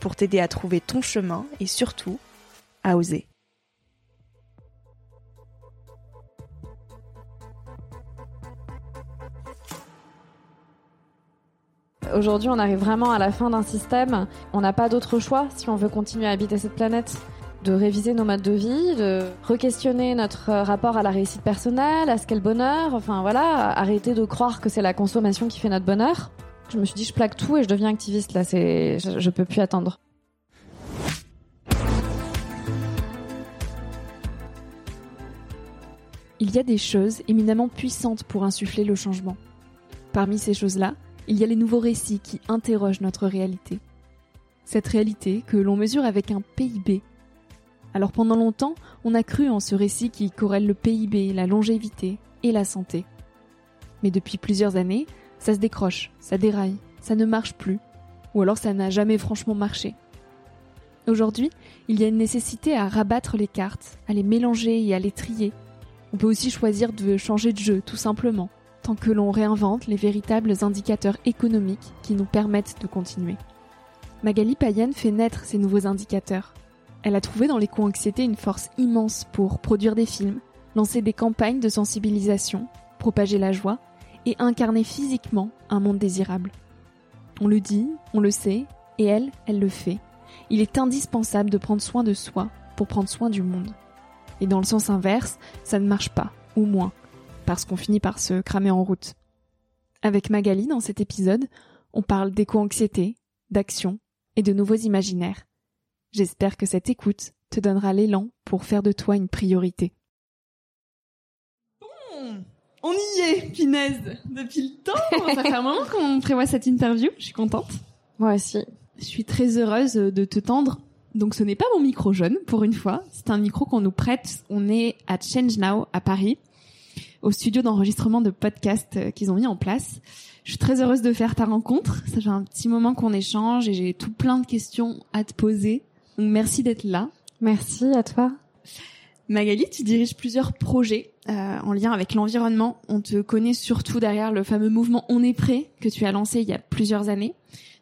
pour t'aider à trouver ton chemin et surtout à oser. Aujourd'hui, on arrive vraiment à la fin d'un système. On n'a pas d'autre choix si on veut continuer à habiter cette planète. De réviser nos modes de vie, de re-questionner notre rapport à la réussite personnelle, à ce qu'est le bonheur. Enfin voilà, arrêter de croire que c'est la consommation qui fait notre bonheur. Je me suis dit, je plaque tout et je deviens activiste. Là, c'est, je, peux plus attendre. Il y a des choses éminemment puissantes pour insuffler le changement. Parmi ces choses-là, il y a les nouveaux récits qui interrogent notre réalité. Cette réalité que l'on mesure avec un PIB. Alors pendant longtemps, on a cru en ce récit qui corrèle le PIB, la longévité et la santé. Mais depuis plusieurs années, ça se décroche, ça déraille, ça ne marche plus, ou alors ça n'a jamais franchement marché. Aujourd'hui, il y a une nécessité à rabattre les cartes, à les mélanger et à les trier. On peut aussi choisir de changer de jeu, tout simplement, tant que l'on réinvente les véritables indicateurs économiques qui nous permettent de continuer. Magali Payen fait naître ces nouveaux indicateurs. Elle a trouvé dans l'éco-anxiété une force immense pour produire des films, lancer des campagnes de sensibilisation, propager la joie et incarner physiquement un monde désirable. On le dit, on le sait, et elle, elle le fait. Il est indispensable de prendre soin de soi pour prendre soin du monde. Et dans le sens inverse, ça ne marche pas, ou moins, parce qu'on finit par se cramer en route. Avec Magali, dans cet épisode, on parle d'éco-anxiété, d'action et de nouveaux imaginaires. J'espère que cette écoute te donnera l'élan pour faire de toi une priorité. On y est, Pinaise, depuis le temps. Ça fait un moment qu'on prévoit cette interview, je suis contente. Moi aussi. Je suis très heureuse de te tendre. Donc ce n'est pas mon micro jaune, pour une fois. C'est un micro qu'on nous prête. On est à Change Now, à Paris, au studio d'enregistrement de podcast euh, qu'ils ont mis en place. Je suis très heureuse de faire ta rencontre. Ça fait un petit moment qu'on échange et j'ai tout plein de questions à te poser. Donc merci d'être là. Merci à toi. Magali, tu diriges plusieurs projets euh, en lien avec l'environnement. On te connaît surtout derrière le fameux mouvement On est prêt que tu as lancé il y a plusieurs années.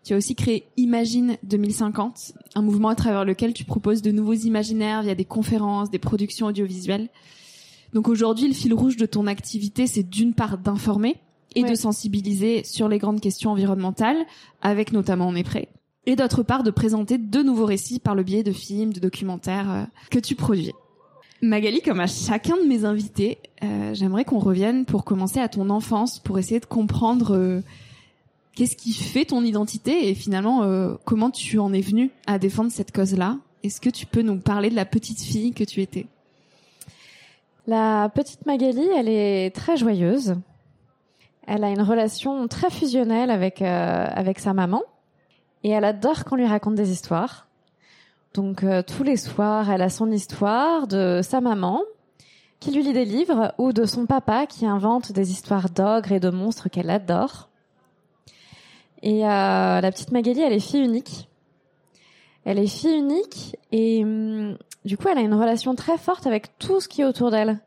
Tu as aussi créé Imagine 2050, un mouvement à travers lequel tu proposes de nouveaux imaginaires via des conférences, des productions audiovisuelles. Donc aujourd'hui, le fil rouge de ton activité, c'est d'une part d'informer et Ouais. de sensibiliser sur les grandes questions environnementales, avec notamment On est prêt, et d'autre part de présenter de nouveaux récits par le biais de films, de documentaires euh, que tu produis. Magali, comme à chacun de mes invités, euh, j'aimerais qu'on revienne pour commencer à ton enfance, pour essayer de comprendre euh, qu'est-ce qui fait ton identité et finalement euh, comment tu en es venue à défendre cette cause-là. Est-ce que tu peux nous parler de la petite fille que tu étais? La petite Magali, elle est très joyeuse. Elle a une relation très fusionnelle avec avec sa maman et elle adore qu'on lui raconte des histoires. Donc euh, tous les soirs, elle a son histoire de sa maman qui lui lit des livres ou de son papa qui invente des histoires d'ogres et de monstres qu'elle adore. Et euh, la petite Magali, elle est fille unique. Elle est fille unique et hum, du coup, elle a une relation très forte avec tout ce qui est autour d'elle.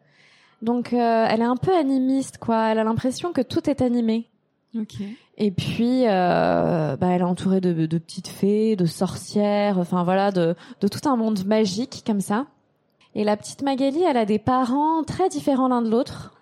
Donc, euh, elle est un peu animiste, quoi. Elle a l'impression que tout est animé. Ok. Et puis, euh, bah, elle est entourée de, de petites fées, de sorcières, enfin voilà, de, de tout un monde magique comme ça. Et la petite Magali, elle a des parents très différents l'un de l'autre.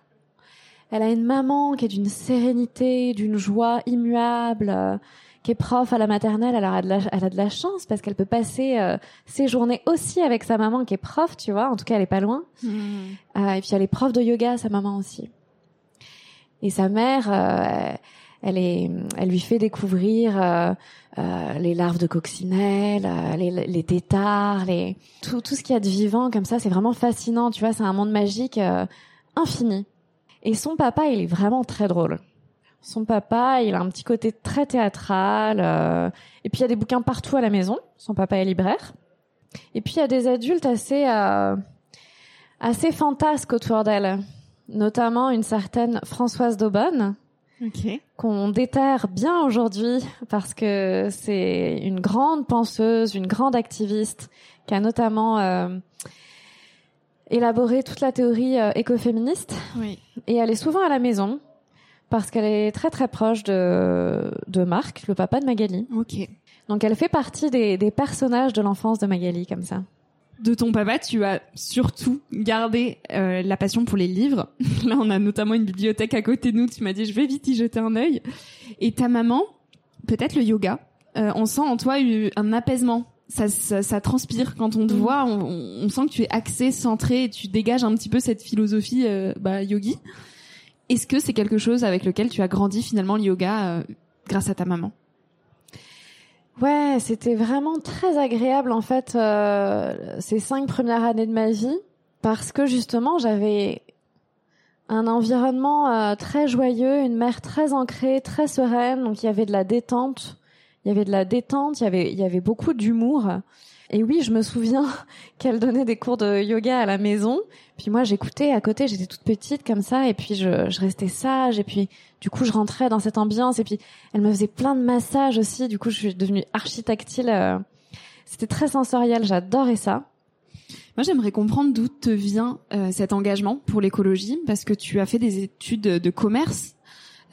Elle a une maman qui est d'une sérénité, d'une joie immuable, euh, qui est prof à la maternelle. Alors elle a de la, elle a de la chance parce qu'elle peut passer euh, ses journées aussi avec sa maman qui est prof, tu vois. En tout cas, elle est pas loin. Euh, et puis elle est prof de yoga, sa maman aussi. Et sa mère, euh, elle est, elle lui fait découvrir euh, euh, les larves de coccinelle, euh, les, les têtards, les tout, tout ce qu'il y a de vivant comme ça. C'est vraiment fascinant, tu vois. C'est un monde magique euh, infini. Et son papa, il est vraiment très drôle. Son papa, il a un petit côté très théâtral. euh, et puis il y a des bouquins partout à la maison. Son papa est libraire. Et puis il y a des adultes assez euh, assez fantasques autour d'elle, notamment une certaine Françoise Daubonne Qu'on déterre bien aujourd'hui parce que c'est une grande penseuse, une grande activiste qui a notamment euh, élaboré toute la théorie euh, écoféministe Oui. et elle est souvent à la maison parce qu'elle est très très proche de, de Marc, le papa de Magali. Ok. Donc elle fait partie des, des personnages de l'enfance de Magali comme ça. De ton papa, tu as surtout gardé euh, la passion pour les livres. Là, on a notamment une bibliothèque à côté de nous. Tu m'as dit, je vais vite y jeter un œil. Et ta maman, peut-être le yoga. Euh, on sent en toi eu- un apaisement. Ça, ça, ça transpire quand on te Mhm. voit. On, on- on sent que tu es axé, centré, et tu dégages un petit peu cette philosophie euh, bah, yogi. Est-ce que c'est quelque chose avec lequel tu as grandi finalement le yoga euh, grâce à ta maman? Ouais, c'était vraiment très agréable en fait euh, ces cinq premières années de ma vie parce que justement j'avais un environnement euh, très joyeux, une mère très ancrée, très sereine, donc il y avait de la détente, il y avait de la détente, il y avait il y avait beaucoup d'humour. Et oui, je me souviens qu'elle donnait des cours de yoga à la maison. Puis moi, j'écoutais à côté, j'étais toute petite comme ça, et puis je, je restais sage, et puis du coup, je rentrais dans cette ambiance, et puis elle me faisait plein de massages aussi. Du coup, je suis devenue architactile. euh, C'était très sensoriel, j'adorais ça. Moi, j'aimerais comprendre d'où te vient euh, cet engagement pour l'écologie, parce que tu as fait des études de commerce,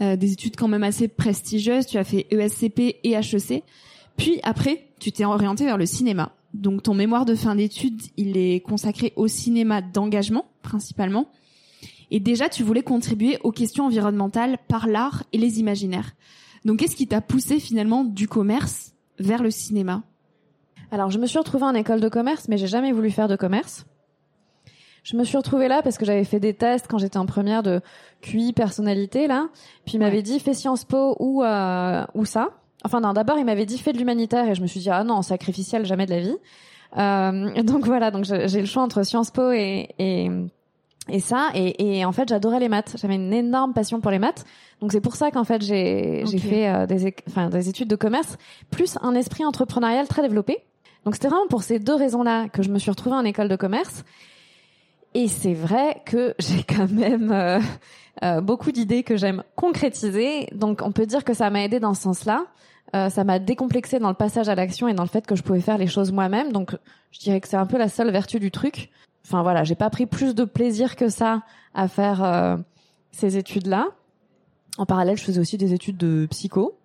euh, des études quand même assez prestigieuses. Tu as fait ESCP et HEC. Puis après, tu t'es orienté vers le cinéma. Donc, ton mémoire de fin d'études, il est consacré au cinéma d'engagement, principalement. Et déjà, tu voulais contribuer aux questions environnementales par l'art et les imaginaires. Donc, qu'est-ce qui t'a poussé finalement du commerce vers le cinéma? Alors, je me suis retrouvée en école de commerce, mais j'ai jamais voulu faire de commerce. Je me suis retrouvée là parce que j'avais fait des tests quand j'étais en première de QI personnalité là. Puis il m'avait Ouais. dit fais Sciences Po ou euh, ou ça. Enfin non, d'abord il m'avait dit fais de l'humanitaire et je me suis dit ah non sacrificiel jamais de la vie. Euh, donc voilà, donc j'ai le choix entre Sciences Po et et, et ça et, et en fait j'adorais les maths. J'avais une énorme passion pour les maths. Donc c'est pour ça qu'en fait j'ai j'ai Ok. fait euh, des enfin des études de commerce plus un esprit entrepreneurial très développé. Donc c'était vraiment pour ces deux raisons-là que je me suis retrouvée en école de commerce. Et c'est vrai que j'ai quand même euh, euh, beaucoup d'idées que j'aime concrétiser. Donc on peut dire que ça m'a aidé dans ce sens-là. Euh, ça m'a décomplexé dans le passage à l'action et dans le fait que je pouvais faire les choses moi-même. Donc je dirais que c'est un peu la seule vertu du truc. Enfin voilà, j'ai pas pris plus de plaisir que ça à faire euh, ces études-là. En parallèle, je faisais aussi des études de psycho.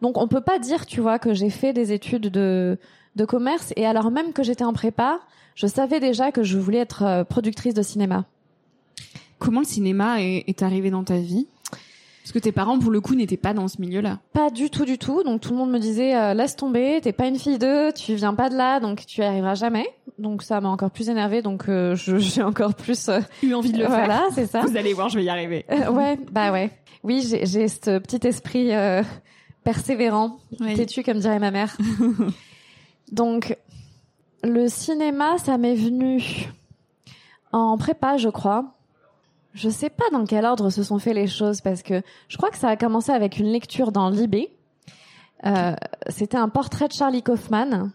Donc on peut pas dire, tu vois, que j'ai fait des études de de commerce et alors même que j'étais en prépa, je savais déjà que je voulais être euh, productrice de cinéma. Comment le cinéma est, est arrivé dans ta vie? Parce que tes parents, pour le coup, n'étaient pas dans ce milieu-là. Pas du tout, du tout. Donc tout le monde me disait euh, laisse tomber, t'es pas une fille d'eux, tu viens pas de là, donc tu y arriveras jamais. Donc ça m'a encore plus énervée, donc euh, je- j'ai encore plus. euh, Eu envie de le faire. voilà, c'est ça. Vous allez voir, je vais y arriver. Euh, ouais, bah ouais. Oui, j'ai j'ai ce petit esprit euh, persévérant, Oui. têtu comme dirait ma mère. Donc le cinéma, ça m'est venu en prépa, je crois. Je sais pas dans quel ordre se sont fait les choses parce que je crois que ça a commencé avec une lecture dans Libé. Euh, C'était un portrait de Charlie Kaufman,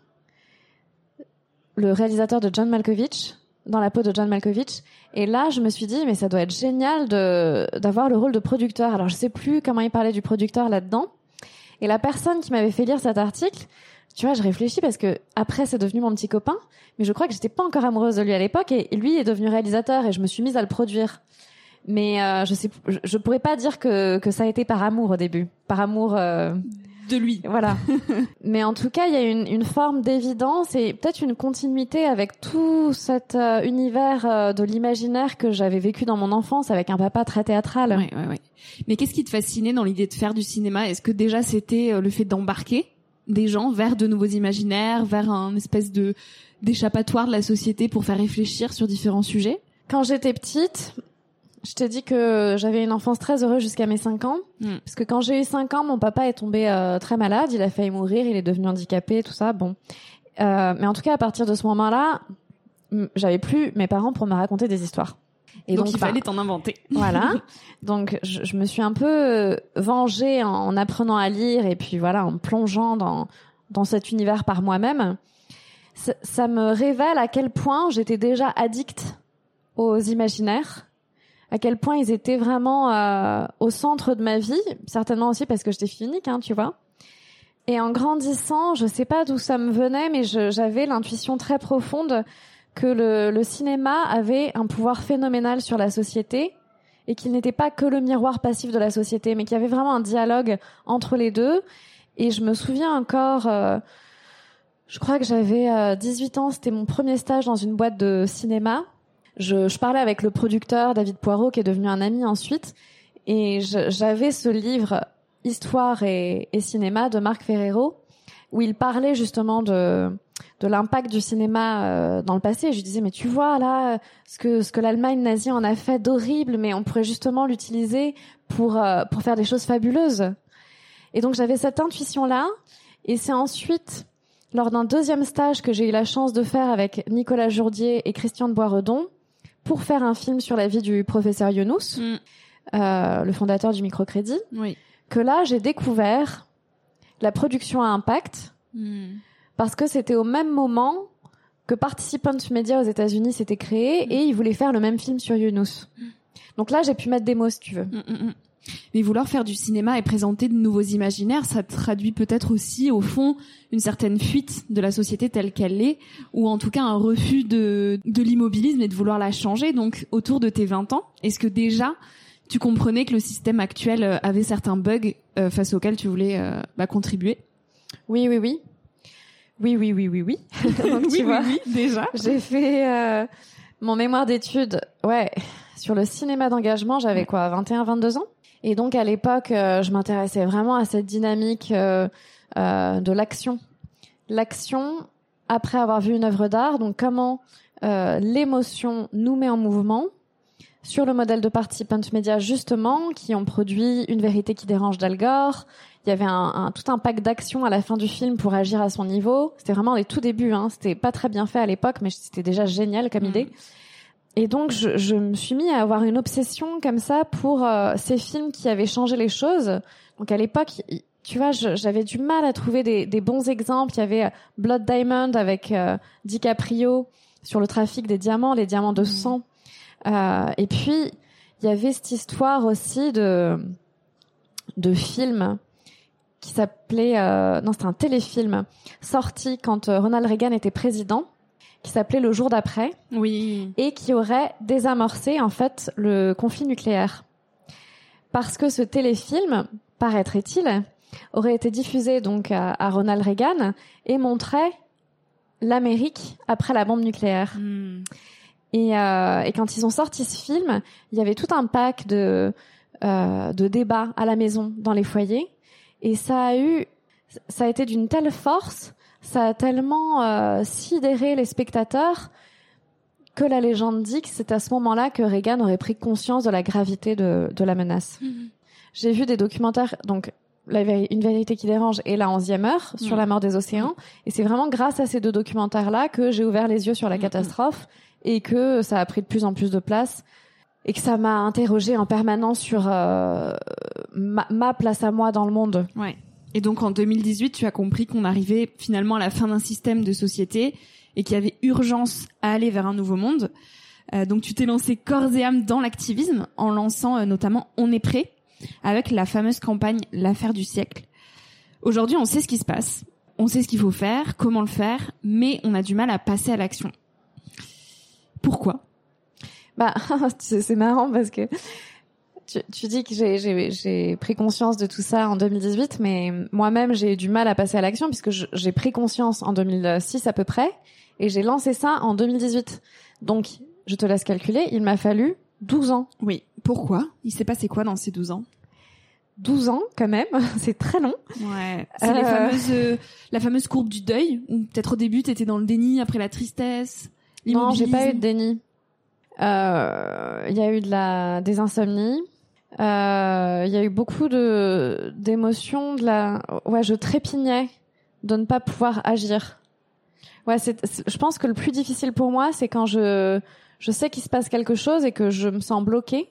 le réalisateur de John Malkovich, dans la peau de John Malkovich. Et là, je me suis dit, mais ça doit être génial d'avoir le rôle de producteur. Alors, je sais plus comment il parlait du producteur là-dedans. Et la personne qui m'avait fait lire cet article, tu vois, je réfléchis parce que après, c'est devenu mon petit copain. Mais je crois que j'étais pas encore amoureuse de lui à l'époque. Et lui est devenu réalisateur et je me suis mise à le produire. Mais euh, je sais, je, pourrais pas dire que, que ça a été par amour au début. Par amour. Euh, de lui. Voilà. Mais en tout cas, il y a une, une forme d'évidence et peut-être une continuité avec tout cet euh, univers euh, de l'imaginaire que j'avais vécu dans mon enfance avec un papa très théâtral. Oui, oui, oui. Mais qu'est-ce qui te fascinait dans l'idée de faire du cinéma? Est-ce que déjà c'était euh, le fait d'embarquer des gens vers de nouveaux imaginaires, vers un espèce de d'échappatoire de la société pour faire réfléchir sur différents sujets? Quand j'étais petite, je t'ai dit que j'avais une enfance très heureuse jusqu'à mes 5 ans. Hmm. Parce que quand j'ai eu 5 ans, mon papa est tombé euh, très malade, il a failli mourir, il est devenu handicapé, tout ça. Bon. Euh, mais en tout cas, à partir de ce moment-là, j'avais plus mes parents pour me raconter des histoires. Et donc, il bah, fallait t'en inventer. Voilà. Donc je, je, me suis un peu euh, vengée en, apprenant à lire et puis voilà, en plongeant dans, dans cet univers par moi-même. Ça, ça me révèle à quel point j'étais déjà addict aux imaginaires à quel point ils étaient vraiment euh, au centre de ma vie, certainement aussi parce que j'étais fille hein, tu vois. Et en grandissant, je sais pas d'où ça me venait, mais j'avais l'intuition très profonde que le, le, cinéma avait un pouvoir phénoménal sur la société et qu'il n'était pas que le miroir passif de la société, mais qu'il y avait vraiment un dialogue entre les deux. Et je me souviens encore, euh, je crois que j'avais 18 euh, ans, c'était mon premier stage dans une boîte de cinéma je, je, parlais avec le producteur David Poirot, qui est devenu un ami ensuite, et j'avais ce livre Histoire et, et, cinéma de Marc Ferrero, où il parlait justement de de l'impact du cinéma euh, dans le passé. Et je lui disais, mais tu vois là, ce que ce que l'Allemagne nazie en a fait d'horrible, mais on pourrait justement l'utiliser pour euh, pour faire des choses fabuleuses. Et donc j'avais cette intuition là, et c'est ensuite lors d'un deuxième stage que j'ai eu la chance de faire avec Nicolas Jourdier et Christian de Boisredon, pour faire un film sur la vie du professeur Younous, mm. euh, le fondateur du microcrédit, oui. que là j'ai découvert la production à impact mm. parce que c'était au même moment que Participant Media aux États-Unis s'était créé mm. et ils voulaient faire le même film sur Younous. Donc là j'ai pu mettre des mots si tu veux. Mais vouloir faire du cinéma et présenter de nouveaux imaginaires, ça traduit peut-être aussi, au fond, une certaine fuite de la société telle qu'elle est, ou en tout cas un refus de, de l'immobilisme et de vouloir la changer. Donc, autour de tes 20 ans, est-ce que déjà tu comprenais que le système actuel euh, avait certains bugs euh, face auxquels tu voulais euh, bah, contribuer? Oui, oui, oui. Oui, oui, oui, oui, oui. Donc, oui, oui, oui, déjà. J'ai fait mon mémoire d'études, ouais, sur le cinéma d'engagement, j'avais quoi, 21, 22 ans? Et donc à l'époque, euh, je m'intéressais vraiment à cette dynamique euh, euh, de l'action. L'action après avoir vu une œuvre d'art, donc comment l'émotion nous met en mouvement sur le modèle de Participant Media justement, qui ont produit Une vérité qui dérange d'Al Gore. Il y avait un, un tout un pack d'actions à la fin du film pour agir à son niveau. C'était vraiment les tout débuts. Hein. C'était pas très bien fait à l'époque, mais c'était déjà génial comme mm. idée. Et donc, je, je, me suis mis à avoir une obsession comme ça pour euh, ces films qui avaient changé les choses. Donc, à l'époque, tu vois, j'avais du mal à trouver des, des, bons exemples. Il y avait euh, Blood Diamond avec euh, DiCaprio sur le trafic des diamants, les diamants de mmh. sang. Euh, et puis, il y avait cette histoire aussi de de film qui s'appelait non, c'était un téléfilm sorti quand Ronald Reagan était président qui s'appelait Le jour d'après. Oui. Et qui aurait désamorcé, en fait, le conflit nucléaire. Parce que ce téléfilm, paraîtrait-il, aurait été diffusé donc à, Ronald Reagan et montrait l'Amérique après la bombe nucléaire. Hmm. Et, euh, et, quand ils ont sorti ce film, il y avait tout un pack de, euh, de débats à la maison, dans les foyers. Et ça a eu, ça a été d'une telle force ça a tellement euh, sidéré les spectateurs que la légende dit que c'est à ce moment-là que Reagan aurait pris conscience de la gravité de, de la menace. Mhm. J'ai vu des documentaires, donc la Une vérité qui dérange et La onzième heure sur la mort des océans. Et c'est vraiment grâce à ces deux documentaires-là que j'ai ouvert les yeux sur la catastrophe et que ça a pris de plus en plus de place. et que ça m'a interrogé en permanence sur euh, ma, ma, place à moi dans le monde. Ouais. Et donc en 2018, tu as compris qu'on arrivait finalement à la fin d'un système de société et qu'il y avait urgence à aller vers un nouveau monde. Euh, donc tu t'es lancé corps et âme dans l'activisme en lançant euh, notamment On est prêt avec la fameuse campagne L'affaire du siècle. Aujourd'hui, on sait ce qui se passe, on sait ce qu'il faut faire, comment le faire, mais on a du mal à passer à l'action. Pourquoi? Bah, c'est marrant parce que tu, tu dis que j'ai pris conscience de tout ça en 2018, mais moi-même j'ai eu du mal à passer à l'action puisque j'ai pris conscience en 2006 à peu près et j'ai lancé ça en 2018. Donc, je te laisse calculer, il m'a fallu 12 ans. Oui. Pourquoi? Il s'est passé quoi dans ces 12 ans? 12 ans quand même, c'est très long. Ouais. C'est euh... fameuses, euh, la fameuse courbe du deuil, où peut-être au début t'étais dans le déni, après la tristesse. Non, j'ai pas eu de déni. Euh, il y a eu de la des insomnies. Euh, il y a eu beaucoup de d'émotions, de la. Ouais, je trépignais de ne pas pouvoir agir. Ouais, c'est. Je pense que le plus difficile pour moi, c'est quand je je sais qu'il se passe quelque chose et que je me sens bloquée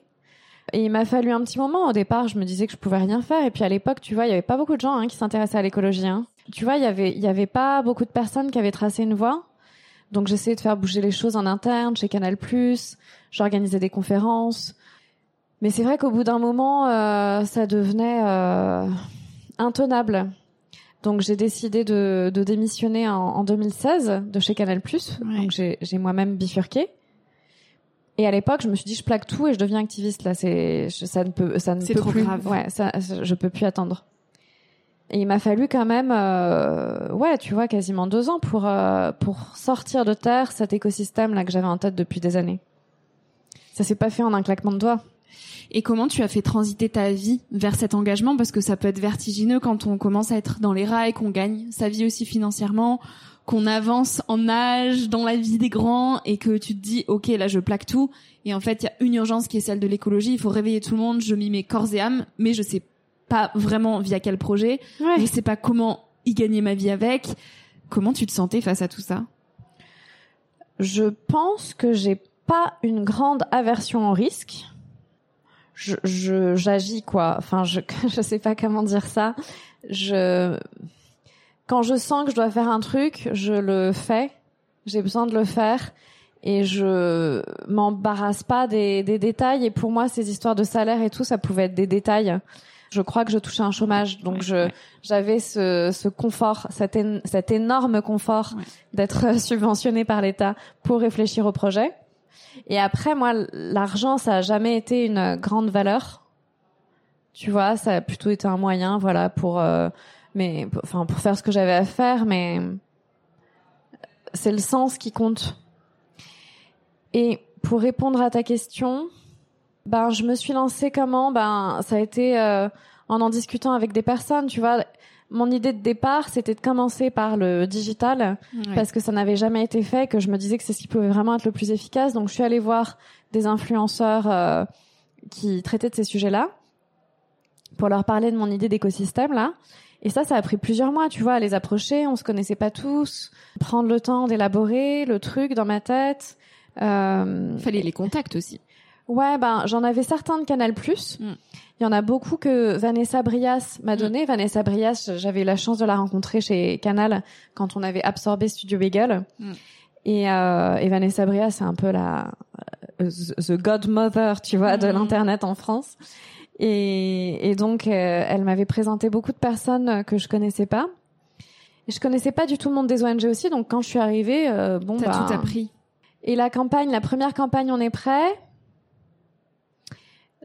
et il m'a fallu un petit moment. Au départ, je me disais que je pouvais rien faire. Et puis à l'époque, tu vois, il y avait pas beaucoup de gens hein, qui s'intéressaient à l'écologie. Hein. Tu vois, il y avait, il y avait pas beaucoup de personnes qui avaient tracé une voie. Donc j'essayais de faire bouger les choses en interne chez Canal+. J'organisais des conférences. Mais c'est vrai qu'au bout d'un moment, euh, ça devenait euh, intenable. Donc j'ai décidé de, de démissionner en, en, 2016 de chez Canal+. Ouais. Donc j'ai moi-même bifurqué. Et à l'époque, je me suis dit, je plaque tout et je deviens activiste. Là, c'est, ça ne peut, ça ne peut trop plus. Grave. Ouais, ça, je peux plus attendre. Et il m'a fallu quand même, euh, ouais, tu vois, quasiment deux ans pour euh, pour sortir de terre cet écosystème là que j'avais en tête depuis des années. Ça s'est pas fait en un claquement de doigts. Et comment tu as fait transiter ta vie vers cet engagement? Parce que ça peut être vertigineux quand on commence à être dans les rails, qu'on gagne sa vie aussi financièrement, qu'on avance en âge dans la vie des grands et que tu te dis ok là je plaque tout. Et en fait il y a une urgence qui est celle de l'écologie. Il faut réveiller tout le monde. Je m'y mets corps et âme mais je sais pas vraiment via quel projet. Ouais. je sais pas comment y gagner ma vie avec. Comment tu te sentais face à tout ça? Je pense que j'ai pas une grande aversion au risque je j'agis quoi enfin je je sais pas comment dire ça je quand je sens que je dois faire un truc, je le fais. J'ai besoin de le faire et je m'embarrasse pas des, des, détails. Et pour moi, ces histoires de salaire et tout, ça pouvait être des détails. Je crois que je touchais un chômage, donc ouais, je ouais. j'avais ce, ce confort, cet, cet énorme confort ouais. d'être subventionné par l'État pour réfléchir au projet. Et après, moi, l'argent, ça a jamais été une grande valeur. Tu vois, ça a plutôt été un moyen, voilà, pour euh, mais enfin pour faire ce que j'avais à faire mais c'est le sens qui compte. Et pour répondre à ta question ben je me suis lancée comment? Ben ça a été euh, en en discutant avec des personnes tu vois mon idée de départ c'était de commencer par le digital parce que ça n'avait jamais été fait que je me disais que c'est ce qui pouvait vraiment être le plus efficace donc je suis allée voir des influenceurs euh, qui traitaient de ces sujets là pour leur parler de mon idée d'écosystème là et ça, ça a pris plusieurs mois, tu vois, à les approcher. On se connaissait pas tous. Prendre le temps d'élaborer le truc dans ma tête. Euh... Fallait les contacts aussi. Ouais, ben j'en avais certains de Canal+. Mm. Il y en a beaucoup que Vanessa Brias m'a donné. Mm. Vanessa Brias, j'avais eu la chance de la rencontrer chez Canal quand on avait absorbé Studio Bagel. Mm. Et, euh, et Vanessa Brias, c'est un peu la the godmother, tu vois, de l'internet en France. Et, et donc, euh, elle m'avait présenté beaucoup de personnes que je connaissais pas. Et je connaissais pas du tout le monde des ONG aussi, donc quand je suis arrivée, euh, bon T'as bah. tout appris. Et la campagne, la première campagne, on est prêt.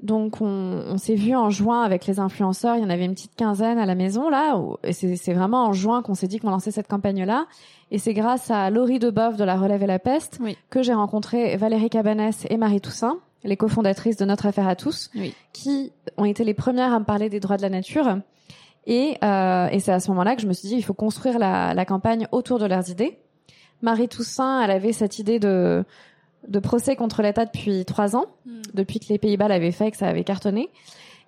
Donc on, on s'est vu en juin avec les influenceurs. Il y en avait une petite quinzaine à la maison là. Où, et c'est vraiment en juin qu'on s'est dit qu'on lançait cette campagne-là. Et c'est grâce à Laurie Deboeuf de La Relève et la Peste oui. que j'ai rencontré Valérie Cabanès et Marie Toussaint les cofondatrices de Notre Affaire à tous, oui. qui ont été les premières à me parler des droits de la nature. Et, euh, et c'est à ce moment-là que je me suis dit, il faut construire la, la, campagne autour de leurs idées. Marie Toussaint, elle avait cette idée de, de procès contre l'État depuis trois ans, mm. depuis que les Pays-Bas l'avaient fait et que ça avait cartonné.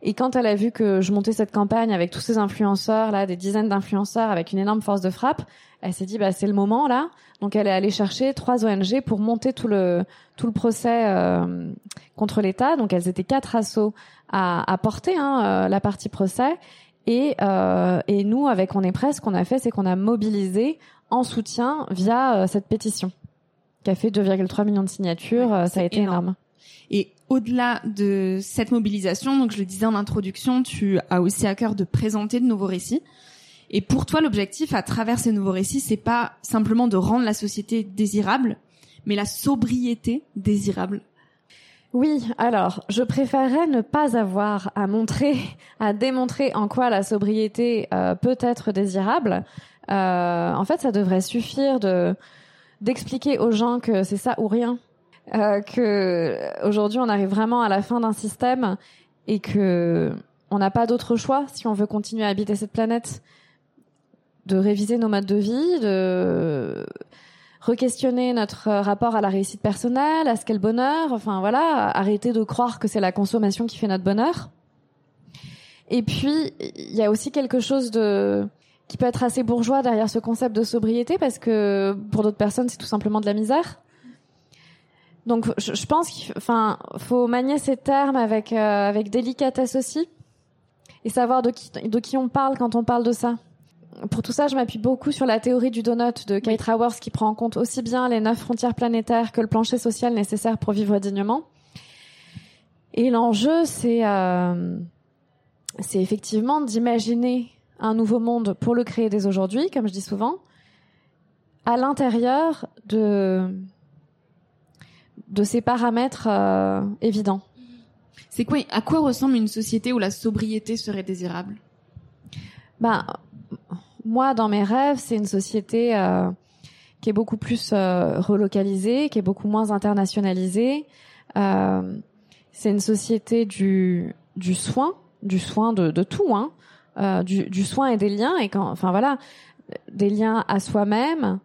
Et quand elle a vu que je montais cette campagne avec tous ces influenceurs là, des dizaines d'influenceurs avec une énorme force de frappe, elle s'est dit bah c'est le moment là. Donc elle est allée chercher trois ONG pour monter tout le tout le procès euh, contre l'État. Donc elles étaient quatre assos à, à porter hein, euh, la partie procès. Et, euh, et nous, avec On est presse, ce qu'on a fait, c'est qu'on a mobilisé en soutien via cette pétition qui a fait 2,3 millions de signatures. ça a été énorme. Et au-delà de cette mobilisation, donc je le disais en introduction, tu as aussi à cœur de présenter de nouveaux récits. Et pour toi, l'objectif à travers ces nouveaux récits, c'est pas simplement de rendre la société désirable, mais la sobriété désirable. Oui, alors je préférerais ne pas avoir à montrer, à démontrer en quoi la sobriété euh, peut être désirable. Euh, en fait, ça devrait suffire de d'expliquer aux gens que c'est ça ou rien euh, que aujourd'hui on arrive vraiment à la fin d'un système et que on n'a pas d'autre choix si on veut continuer à habiter cette planète de réviser nos modes de vie, de re-questionner notre rapport à la réussite personnelle, à ce qu'est le bonheur, enfin voilà, arrêter de croire que c'est la consommation qui fait notre bonheur. Et puis, il y a aussi quelque chose de qui peut être assez bourgeois derrière ce concept de sobriété parce que pour d'autres personnes, c'est tout simplement de la misère. Donc, je, pense qu'il enfin, faut manier ces termes avec, euh, avec délicatesse aussi et savoir de qui, de qui on parle quand on parle de ça. Pour tout ça, je m'appuie beaucoup sur la théorie du donut de Kate Raworth qui prend en compte aussi bien les neuf frontières planétaires que le plancher social nécessaire pour vivre dignement. Et l'enjeu, c'est euh, c'est effectivement d'imaginer un nouveau monde pour le créer dès aujourd'hui, comme je dis souvent, à l'intérieur de de ces paramètres euh, évidents. C'est quoi À quoi ressemble une société où la sobriété serait désirable? Ben, moi, dans mes rêves, c'est une société euh, qui est beaucoup plus euh, relocalisée, qui est beaucoup moins internationalisée. c'est une société du du soin, du soin de, de tout, hein, du, du soin et des liens et quand, enfin voilà, des liens à soi-même,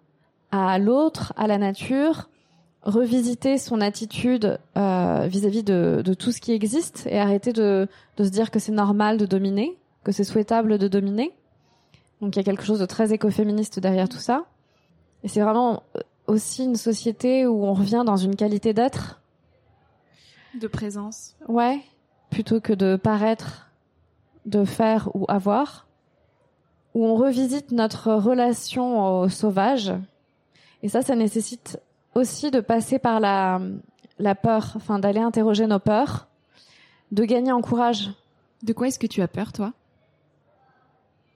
à l'autre, à la nature, revisiter son attitude euh, vis-à-vis de, de, tout ce qui existe et arrêter de, de se dire que c'est normal de dominer, que c'est souhaitable de dominer. Donc il y a quelque chose de très écoféministe derrière tout ça. Et c'est vraiment aussi une société où on revient dans une qualité d'être. De présence. Ouais, plutôt que de paraître, de faire ou avoir. Où on revisite notre relation au sauvage. Et ça, ça nécessite aussi de passer par la, la peur, enfin d'aller interroger nos peurs, de gagner en courage. De quoi est-ce que tu as peur, toi?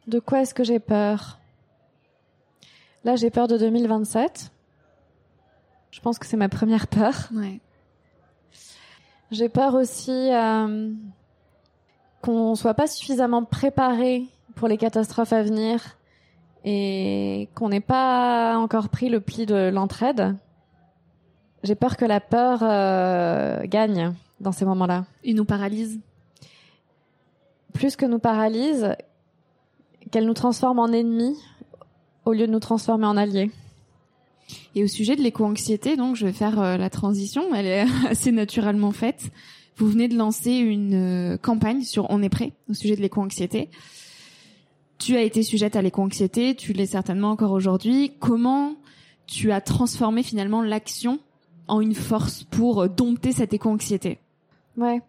De quoi est-ce que j'ai peur? Là, j'ai peur de 2027. Je pense que c'est ma première peur. Ouais. J'ai peur aussi euh, qu'on soit pas suffisamment préparé pour les catastrophes à venir et qu'on n'ait pas encore pris le pli de l'entraide. J'ai peur que la peur euh, gagne dans ces moments-là. Et nous paralyse Plus que nous paralyse, qu'elle nous transforme en ennemis au lieu de nous transformer en alliés. Et au sujet de l'éco-anxiété, donc je vais faire euh, la transition, elle est assez naturellement faite. Vous venez de lancer une euh, campagne sur On est prêt au sujet de l'éco-anxiété. Tu as été sujette à l'éco-anxiété, tu l'es certainement encore aujourd'hui. Comment tu as transformé finalement l'action en une force pour dompter cette éco-anxiété? Ouais.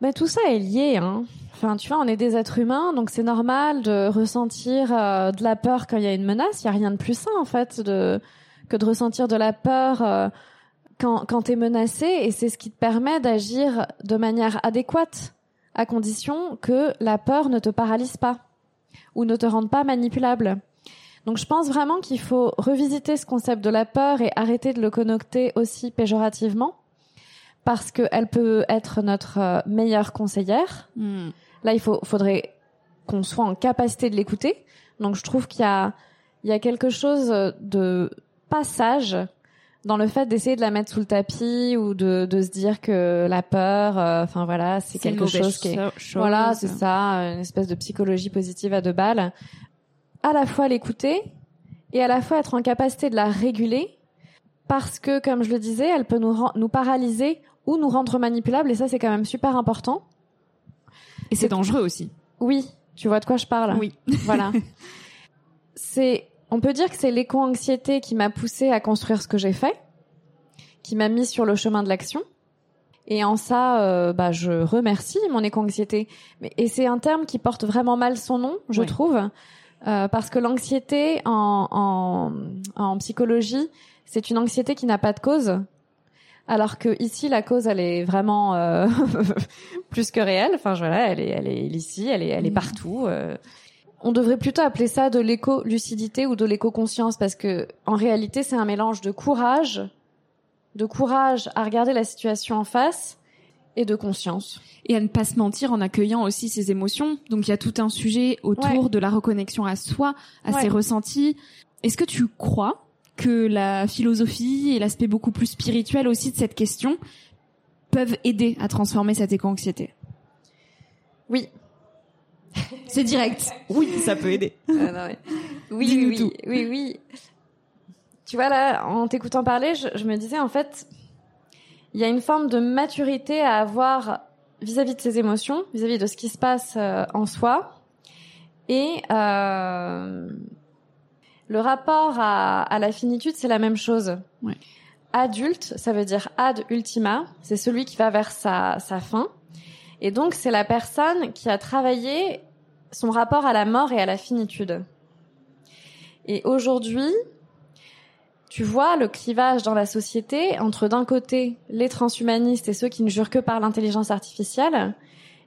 Ben, tout ça est lié, hein. Enfin, tu vois, on est des êtres humains, donc c'est normal de ressentir euh, de la peur quand il y a une menace. Il y a rien de plus sain, en fait, de que de ressentir de la peur euh, quand quand t'es menacé, et c'est ce qui te permet d'agir de manière adéquate, à condition que la peur ne te paralyse pas ou ne te rende pas manipulable. Donc je pense vraiment qu'il faut revisiter ce concept de la peur et arrêter de le connoter aussi péjorativement parce qu'elle peut être notre euh, meilleure conseillère. Hmm. Là, il faut, faudrait qu'on soit en capacité de l'écouter. Donc je trouve qu'il y a, il y a quelque chose de passage dans le fait d'essayer de la mettre sous le tapis ou de, de se dire que la peur, euh, enfin voilà, c'est quelque chose qui est, voilà, c'est ça, une espèce de psychologie positive à deux balles à la fois l'écouter et à la fois être en capacité de la réguler parce que, comme je le disais, elle peut nous, nous paralyser ou nous rendre manipulables et ça c'est quand même super important. Et c'est dangereux aussi. Oui, tu vois de quoi je parle. Oui. Voilà. c'est, on peut dire que c'est l'éco-anxiété qui m'a poussé à construire ce que j'ai fait, qui m'a mis sur le chemin de l'action. Et en ça, euh, bah, je remercie mon éco-anxiété. Et c'est un terme qui porte vraiment mal son nom, je trouve, euh, parce que l'anxiété en, en, en psychologie, c'est une anxiété qui n'a pas de cause. Alors que ici, la cause, elle est vraiment euh, plus que réelle. Enfin, voilà, elle est, elle est ici, elle est, elle est mm. partout. On devrait plutôt appeler ça de l'éco-lucidité ou de l'éco-conscience parce que, en réalité, c'est un mélange de courage, de courage à regarder la situation en face et de conscience. Et à ne pas se mentir en accueillant aussi ses émotions. Donc il y a tout un sujet autour de la reconnexion à soi, à ses ressentis. Est-ce que tu crois que la philosophie et l'aspect beaucoup plus spirituel aussi de cette question peuvent aider à transformer cette éco-anxiété? Oui. C'est direct. Oui, ça peut aider. Ah, oui, oui, oui, oui, Tu vois là, en t'écoutant parler, je, me disais en fait, il y a une forme de maturité à avoir vis-à-vis de ses émotions, vis-à-vis de ce qui se passe euh, en soi, et euh, le rapport à, la finitude, c'est la même chose. Adulte, ça veut dire ad ultima, c'est celui qui va vers sa, sa fin. Et donc, c'est la personne qui a travaillé son rapport à la mort et à la finitude. Et aujourd'hui, tu vois le clivage dans la société entre d'un côté les transhumanistes et ceux qui ne jurent que par l'intelligence artificielle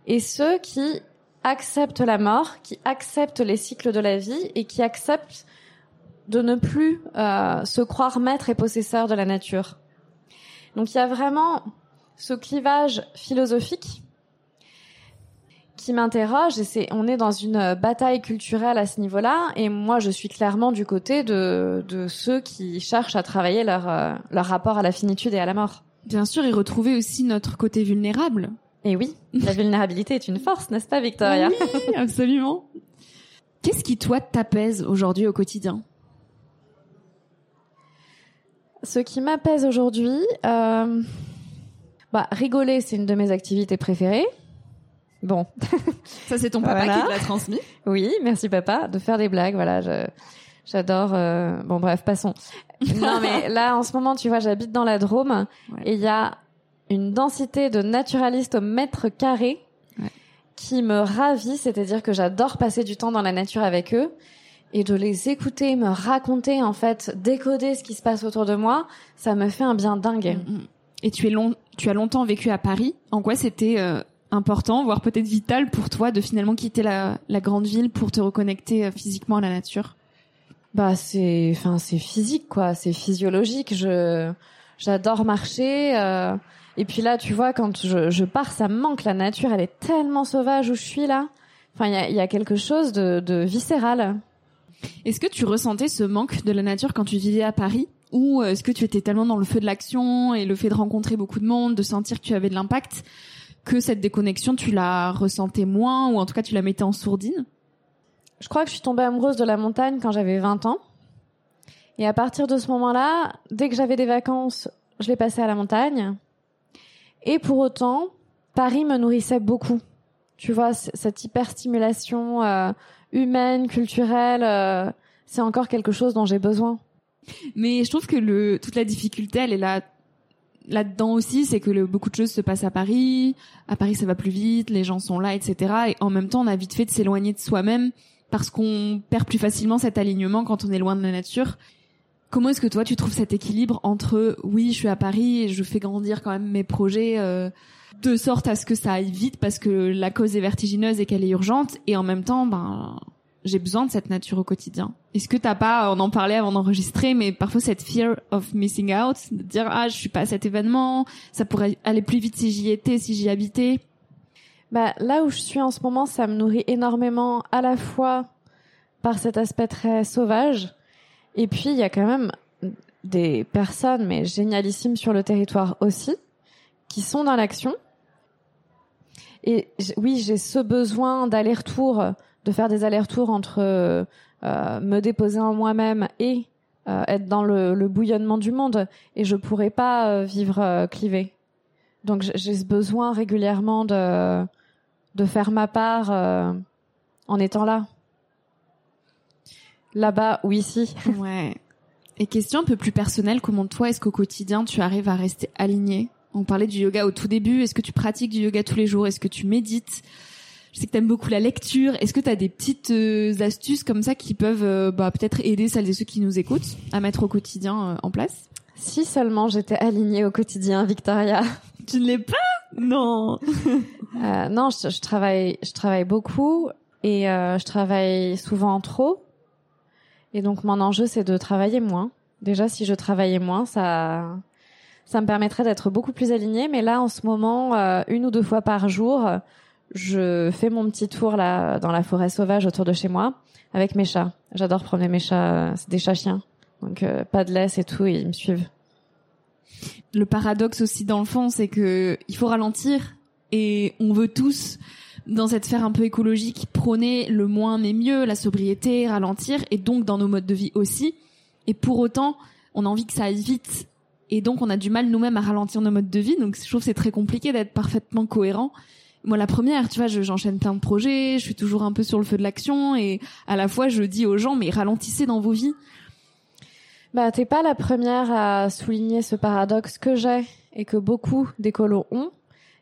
et ceux qui acceptent la mort, qui acceptent les cycles de la vie et qui acceptent de ne plus euh, se croire maître et possesseur de la nature. Donc il y a vraiment ce clivage philosophique qui m'interroge et c'est on est dans une bataille culturelle à ce niveau-là et moi je suis clairement du côté de, de ceux qui cherchent à travailler leur euh, leur rapport à la finitude et à la mort. Bien sûr et retrouver aussi notre côté vulnérable. Et oui, la vulnérabilité est une force, n'est-ce pas Victoria Oui, absolument. Qu'est-ce qui toi t'apaise aujourd'hui au quotidien? Ce qui m'apaise aujourd'hui, euh, bah, rigoler, c'est une de mes activités préférées. Bon. Ça, c'est ton papa qui te l'a transmis. Oui, merci papa, de faire des blagues, voilà, j'adore. Euh... Bon, bref, passons. non, mais là, en ce moment, tu vois, j'habite dans la Drôme et il y a une densité de naturalistes au mètre carré qui me ravit, c'est-à-dire que j'adore passer du temps dans la nature avec eux et de les écouter me raconter en fait décoder ce qui se passe autour de moi ça me fait un bien dingue mm, mm. et tu es long tu as longtemps vécu à Paris en quoi c'était euh, important voire peut-être vital pour toi de finalement quitter la, la grande ville pour te reconnecter euh, physiquement à la nature? Bah c'est enfin c'est physique quoi. C'est physiologique. Je j'adore marcher euh, et puis là tu vois quand je, je pars ça me manque. La nature elle est tellement sauvage où je suis là. Enfin il y a, y a quelque chose de, de viscéral. Est-ce que tu ressentais ce manque de la nature quand tu vivais à Paris? Ou est-ce que tu étais tellement dans le feu de l'action et le fait de rencontrer beaucoup de monde, de sentir que tu avais de l'impact, que cette déconnexion, tu la ressentais moins ou en tout cas tu la mettais en sourdine Je crois que je suis tombée amoureuse de la montagne quand j'avais 20 ans. Et à partir de ce moment-là, dès que j'avais des vacances, je les passais à la montagne. Et pour autant, Paris me nourrissait beaucoup. Tu vois, cette hyperstimulation euh, humaine, culturelle, euh, c'est encore quelque chose dont j'ai besoin. Mais je trouve que le toute la difficulté, elle est là là-dedans aussi, c'est que le, beaucoup de choses se passent à Paris. À Paris, ça va plus vite, les gens sont là, etc. Et en même temps, on a vite fait de s'éloigner de soi-même parce qu'on perd plus facilement cet alignement quand on est loin de la nature. Comment est-ce que toi, tu trouves cet équilibre entre oui, je suis à Paris et je fais grandir quand même mes projets euh, de sorte à ce que ça aille vite parce que la cause est vertigineuse et qu'elle est urgente et en même temps ben j'ai besoin de cette nature au quotidien. Est-ce que t'as pas, on en parlait avant d'enregistrer, mais parfois cette fear of missing out, de dire ah je suis pas à cet événement, ça pourrait aller plus vite si j'y étais, si j'y habitais? Bah là où je suis en ce moment, ça me nourrit énormément à la fois par cet aspect très sauvage, et puis il y a quand même des personnes mais génialissimes sur le territoire aussi qui sont dans l'action et oui, j'ai ce besoin d'aller-retour, de faire des allers-retours entre euh, me déposer en moi-même et euh, être dans le, bouillonnement du monde. Et je pourrais pas euh, vivre clivé. Donc j'ai ce besoin régulièrement de de faire ma part euh, en étant là. Là-bas ou ici. Ouais. Et question un peu plus personnelle, comment toi, est-ce qu'au quotidien, tu arrives à rester aligné? On parlait du yoga au tout début. Est-ce que tu pratiques du yoga tous les jours? Est-ce que tu médites? Je sais que tu aimes beaucoup la lecture. Est-ce que tu as des petites euh, astuces comme ça qui peuvent euh, bah, peut-être aider celles et ceux qui nous écoutent à mettre au quotidien euh, en place? Si seulement j'étais alignée au quotidien, Victoria. Tu ne l'es pas? Non. non, je, je, travaille, je travaille beaucoup et je travaille souvent trop. Et donc mon enjeu c'est de travailler moins. Déjà si je travaillais moins, ça ça me permettrait d'être beaucoup plus alignée. Mais là en ce moment, euh, une ou deux fois par jour, je fais mon petit tour là dans la forêt sauvage autour de chez moi avec mes chats. J'adore promener mes chats, c'est des chats chiens. Donc euh, pas de laisse et tout, ils me suivent. Le paradoxe aussi dans le fond, c'est que il faut ralentir et on veut tous dans cette sphère un peu écologique, prôner le moins mais mieux, la sobriété, ralentir, et donc dans nos modes de vie aussi. Et pour autant, on a envie que ça aille vite, et donc on a du mal nous-mêmes à ralentir nos modes de vie. Donc je trouve c'est très compliqué d'être parfaitement cohérent. Moi, la première, tu vois, j'enchaîne plein de projets, je suis toujours un peu sur le feu de l'action, et à la fois je dis aux gens, mais ralentissez dans vos vies. Bah, t'es pas la première à souligner ce paradoxe que j'ai et que beaucoup d'écolos ont.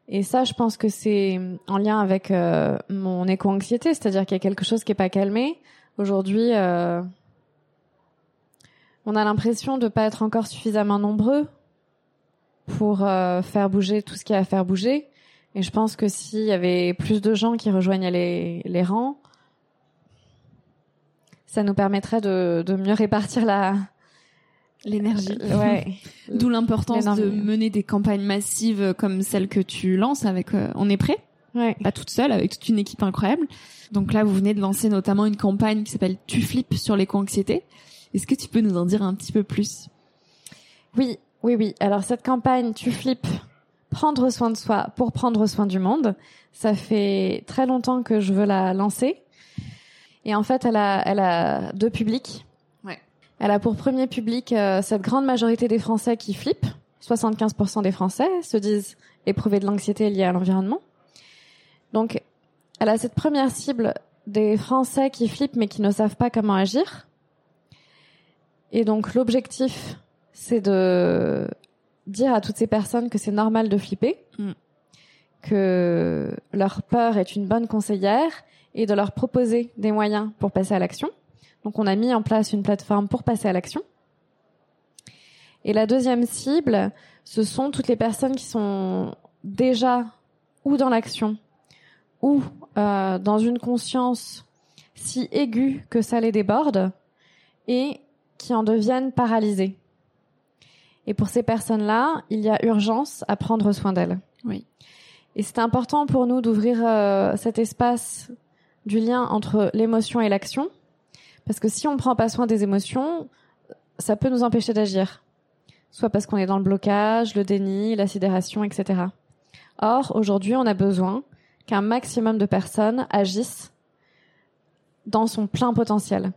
Et ça, je pense que c'est en lien avec euh, mon éco-anxiété, c'est-à-dire qu'il y a quelque chose qui est pas calmé. Aujourd'hui, euh, on a l'impression de pas être encore suffisamment nombreux pour euh, faire bouger tout ce qu'il y a à faire bouger. Et je pense que s'il y avait plus de gens qui rejoignaient les, les rangs, ça nous permettrait de, de mieux répartir la, L'énergie. Euh, ouais. D'où l'importance de mener des campagnes massives comme celle que tu lances avec euh, On est prêt? Ouais. Pas toute seule, avec toute une équipe incroyable. Donc là, vous venez de lancer notamment une campagne qui s'appelle Tu flippes sur l'éco-anxiété. Est-ce que tu peux nous en dire un petit peu plus? Oui, oui, oui. Alors cette campagne Tu flippes, prendre soin de soi pour prendre soin du monde, ça fait très longtemps que je veux la lancer. Et en fait, elle a, elle a deux publics. Elle a pour premier public euh, cette grande majorité des Français qui flippent. 75% des Français se disent éprouver de l'anxiété liée à l'environnement. Donc, elle a cette première cible des Français qui flippent mais qui ne savent pas comment agir. Et donc, l'objectif, c'est de dire à toutes ces personnes que c'est normal de flipper, mm. que leur peur est une bonne conseillère et de leur proposer des moyens pour passer à l'action. Donc on a mis en place une plateforme pour passer à l'action. Et la deuxième cible, ce sont toutes les personnes qui sont déjà ou dans l'action ou euh, dans une conscience si aiguë que ça les déborde et qui en deviennent paralysées. Et pour ces personnes-là, il y a urgence à prendre soin d'elles. Oui. Et c'est important pour nous d'ouvrir euh, cet espace du lien entre l'émotion et l'action parce que si on ne prend pas soin des émotions, ça peut nous empêcher d'agir. Soit parce qu'on est dans le blocage, le déni, la sidération, etc. Or, aujourd'hui, on a besoin qu'un maximum de personnes agissent dans son plein potentiel.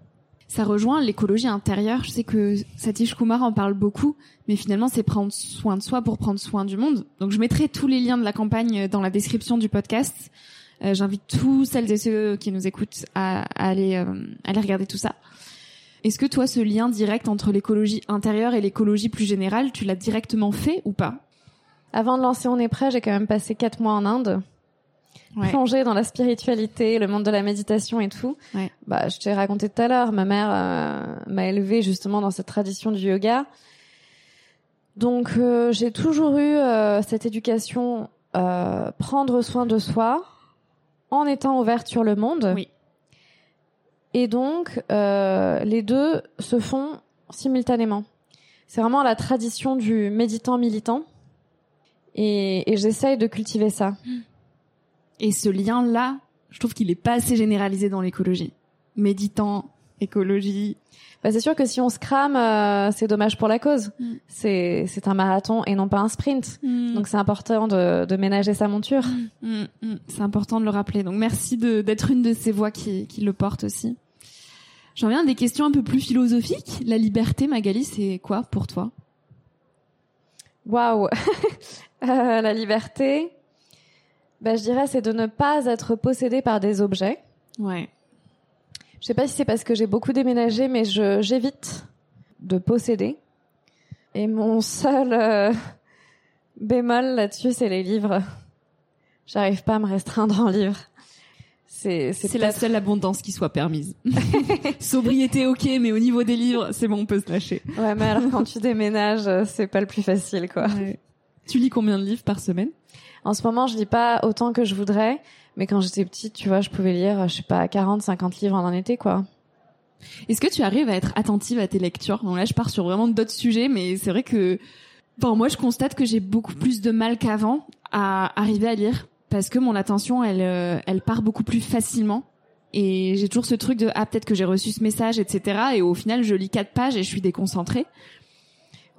Ça rejoint l'écologie intérieure. Je sais que Satish Kumar en parle beaucoup, mais finalement, c'est prendre soin de soi pour prendre soin du monde. Donc, je mettrai tous les liens de la campagne dans la description du podcast. Euh, j'invite tous celles et ceux qui nous écoutent à, aller, euh, aller regarder tout ça. Est-ce que toi, ce lien direct entre l'écologie intérieure et l'écologie plus générale, tu l'as directement fait ou pas? Avant de lancer On est prêt, j'ai quand même passé quatre mois en Inde. Ouais. plongée dans la spiritualité, le monde de la méditation et tout. Ouais. Bah, je t'ai raconté tout à l'heure, ma mère euh, m'a élevée justement dans cette tradition du yoga. Donc euh, j'ai toujours eu euh, cette éducation prendre soin de soi, en étant ouverte sur le monde. Oui. Et donc, euh, les deux se font simultanément. C'est vraiment la tradition du méditant militant. Et, et j'essaye de cultiver ça. Et ce lien-là, je trouve qu'il est pas assez généralisé dans l'écologie. Méditant, écologie. Bah, c'est sûr que si on se crame, euh, c'est dommage pour la cause. Mm. C'est c'est un marathon et non pas un sprint. Mm. Donc c'est important de, de ménager sa monture. Mm. C'est important de le rappeler. Donc merci d'être une de ces voix qui, qui le porte aussi. J'en viens à des questions un peu plus philosophiques. La liberté, Magali, c'est quoi pour toi? Waouh euh, La liberté, bah, Je dirais c'est de ne pas être possédé par des objets. Ouais. Je sais pas si c'est parce que j'ai beaucoup déménagé, mais je j'évite de posséder. Et mon seul euh, bémol là-dessus, c'est les livres. J'arrive pas à me restreindre en livres. C'est c'est la seule abondance qui soit permise. Sobriété, ok, mais au niveau des livres, c'est bon, on peut se lâcher. Ouais, mais alors quand tu déménages, c'est pas le plus facile, quoi. Tu lis combien de livres par semaine? En ce moment, je lis pas autant que je voudrais, mais quand j'étais petite, tu vois, je pouvais lire, je sais pas, 40, 50 livres en un été, quoi. Est-ce que tu arrives à être attentive à tes lectures? Bon là, je pars sur vraiment d'autres sujets, mais c'est vrai que, bon, moi, je constate que j'ai beaucoup plus de mal qu'avant à arriver à lire parce que mon attention, elle, euh, elle part beaucoup plus facilement. Et j'ai toujours ce truc de ah peut-être que j'ai reçu ce message, etc. Et au final, je lis quatre pages et je suis déconcentrée.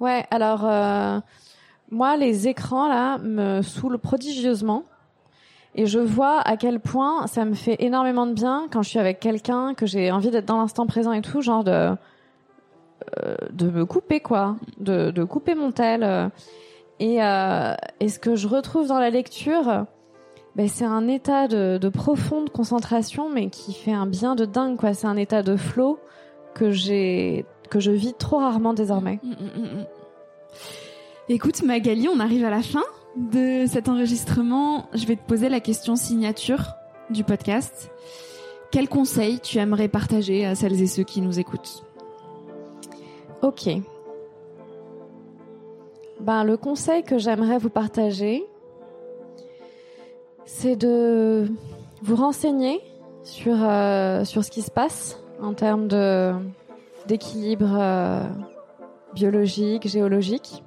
Ouais, alors euh, moi, les écrans là me saoulent prodigieusement. Et je vois à quel point ça me fait énormément de bien quand je suis avec quelqu'un, que j'ai envie d'être dans l'instant présent et tout, genre de euh, de me couper quoi, de, de couper mon tel. Et, euh, ce que je retrouve dans la lecture, ben, c'est un état de, de, profonde concentration, mais qui fait un bien de dingue quoi. C'est un état de flow que j'ai que je vis trop rarement désormais. Mm, mm, mm, Écoute Magali, on arrive à la fin de cet enregistrement. Je vais te poser la question signature du podcast. Quel conseil tu aimerais partager à celles et ceux qui nous écoutent? Ok. Ben, le conseil que j'aimerais vous partager, c'est de vous renseigner sur, euh, ce qui se passe en termes d'équilibre euh, biologique, géologique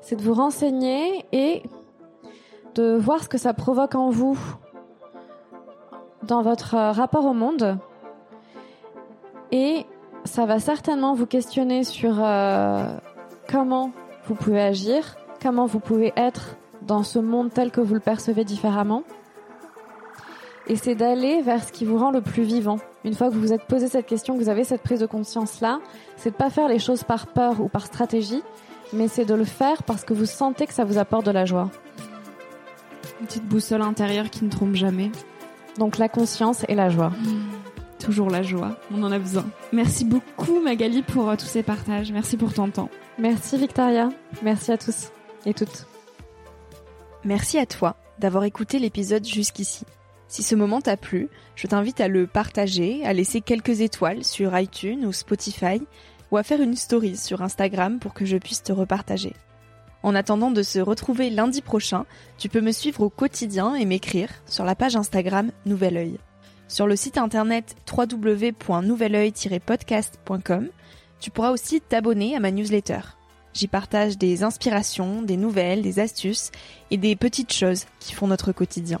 c'est de vous renseigner et de voir ce que ça provoque en vous dans votre euh, rapport au monde. Et ça va certainement vous questionner sur euh, comment vous pouvez agir, comment vous pouvez être dans ce monde tel que vous le percevez différemment. Et c'est d'aller vers ce qui vous rend le plus vivant. Une fois que vous vous êtes posé cette question, que vous avez cette prise de conscience-là, c'est de pas faire les choses par peur ou par stratégie, mais c'est de le faire parce que vous sentez que ça vous apporte de la joie. Une petite boussole intérieure qui ne trompe jamais. Donc la conscience et la joie. Mmh. toujours la joie, on en a besoin. Merci beaucoup Magali pour euh, tous ces partages, merci pour ton temps. Merci Victoria, merci à tous et toutes. Merci à toi d'avoir écouté l'épisode jusqu'ici. Si ce moment t'a plu, je t'invite à le partager, à laisser quelques étoiles sur iTunes ou Spotify ou à faire une story sur Instagram pour que je puisse te repartager. En attendant de se retrouver lundi prochain, tu peux me suivre au quotidien et m'écrire sur la page Instagram Nouvel Oeil. Sur le site internet www.nouveloeil-podcast.com, tu pourras aussi t'abonner à ma newsletter. J'y partage des inspirations, des nouvelles, des astuces et des petites choses qui font notre quotidien.